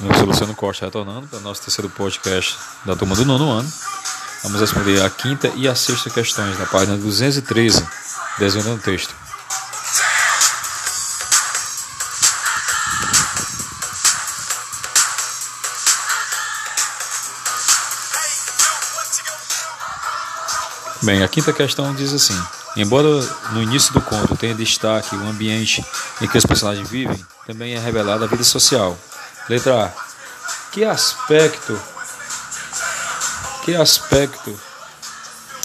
Eu sou Luciano Costa retornando para o nosso terceiro podcast da turma do nono ano. Vamos responder a quinta e a sexta questões da página 213, desvendando o texto. Bem, a quinta questão diz assim: Embora no início do conto tenha destaque o ambiente em que os personagens vivem, também é revelada a vida social. Letra A. Que aspecto que aspecto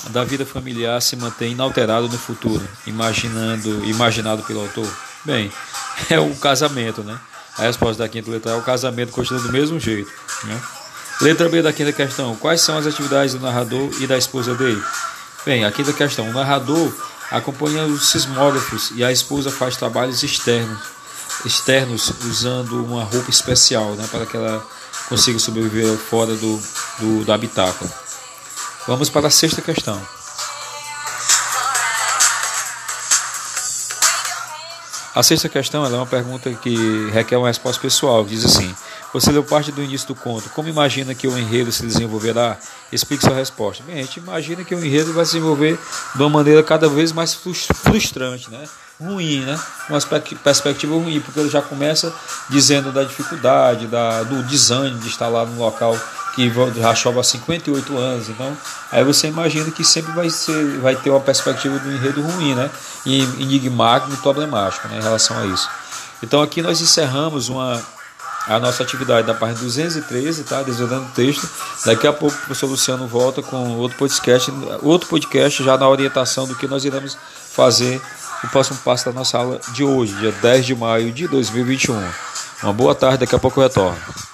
da vida familiar se mantém inalterado no futuro, imaginando, imaginado pelo autor? Bem, é o casamento, né? A resposta da quinta letra é o casamento continua do mesmo jeito, né? Letra B da quinta questão. Quais são as atividades do narrador e da esposa dele? Bem, a quinta questão. O narrador acompanha os sismógrafos e a esposa faz trabalhos externos, externos usando uma roupa especial, né, para que ela consiga sobreviver fora do, do, do habitáculo. Vamos para a sexta questão. A sexta questão é uma pergunta que requer uma resposta pessoal. Diz assim: Você leu parte do início do conto. Como imagina que o enredo se desenvolverá? Explique sua resposta. Bem, a gente imagina que o enredo vai se desenvolver de uma maneira cada vez mais frustrante, né? ruim, né? Uma perspectiva ruim, porque ele já começa dizendo da dificuldade, da, do desânimo de estar lá no local que já chove há 58 anos. Então, aí você imagina que sempre vai, ser, vai ter uma perspectiva do enredo ruim, né? E enigmático e problemático né? em relação a isso. Então, aqui nós encerramos uma, a nossa atividade da página 213, tá? Desvendando o texto. Daqui a pouco o professor Luciano volta com outro podcast, outro podcast já na orientação do que nós iremos fazer o próximo passo da nossa aula de hoje, dia 10 de maio de 2021. Uma boa tarde, daqui a pouco eu retorno.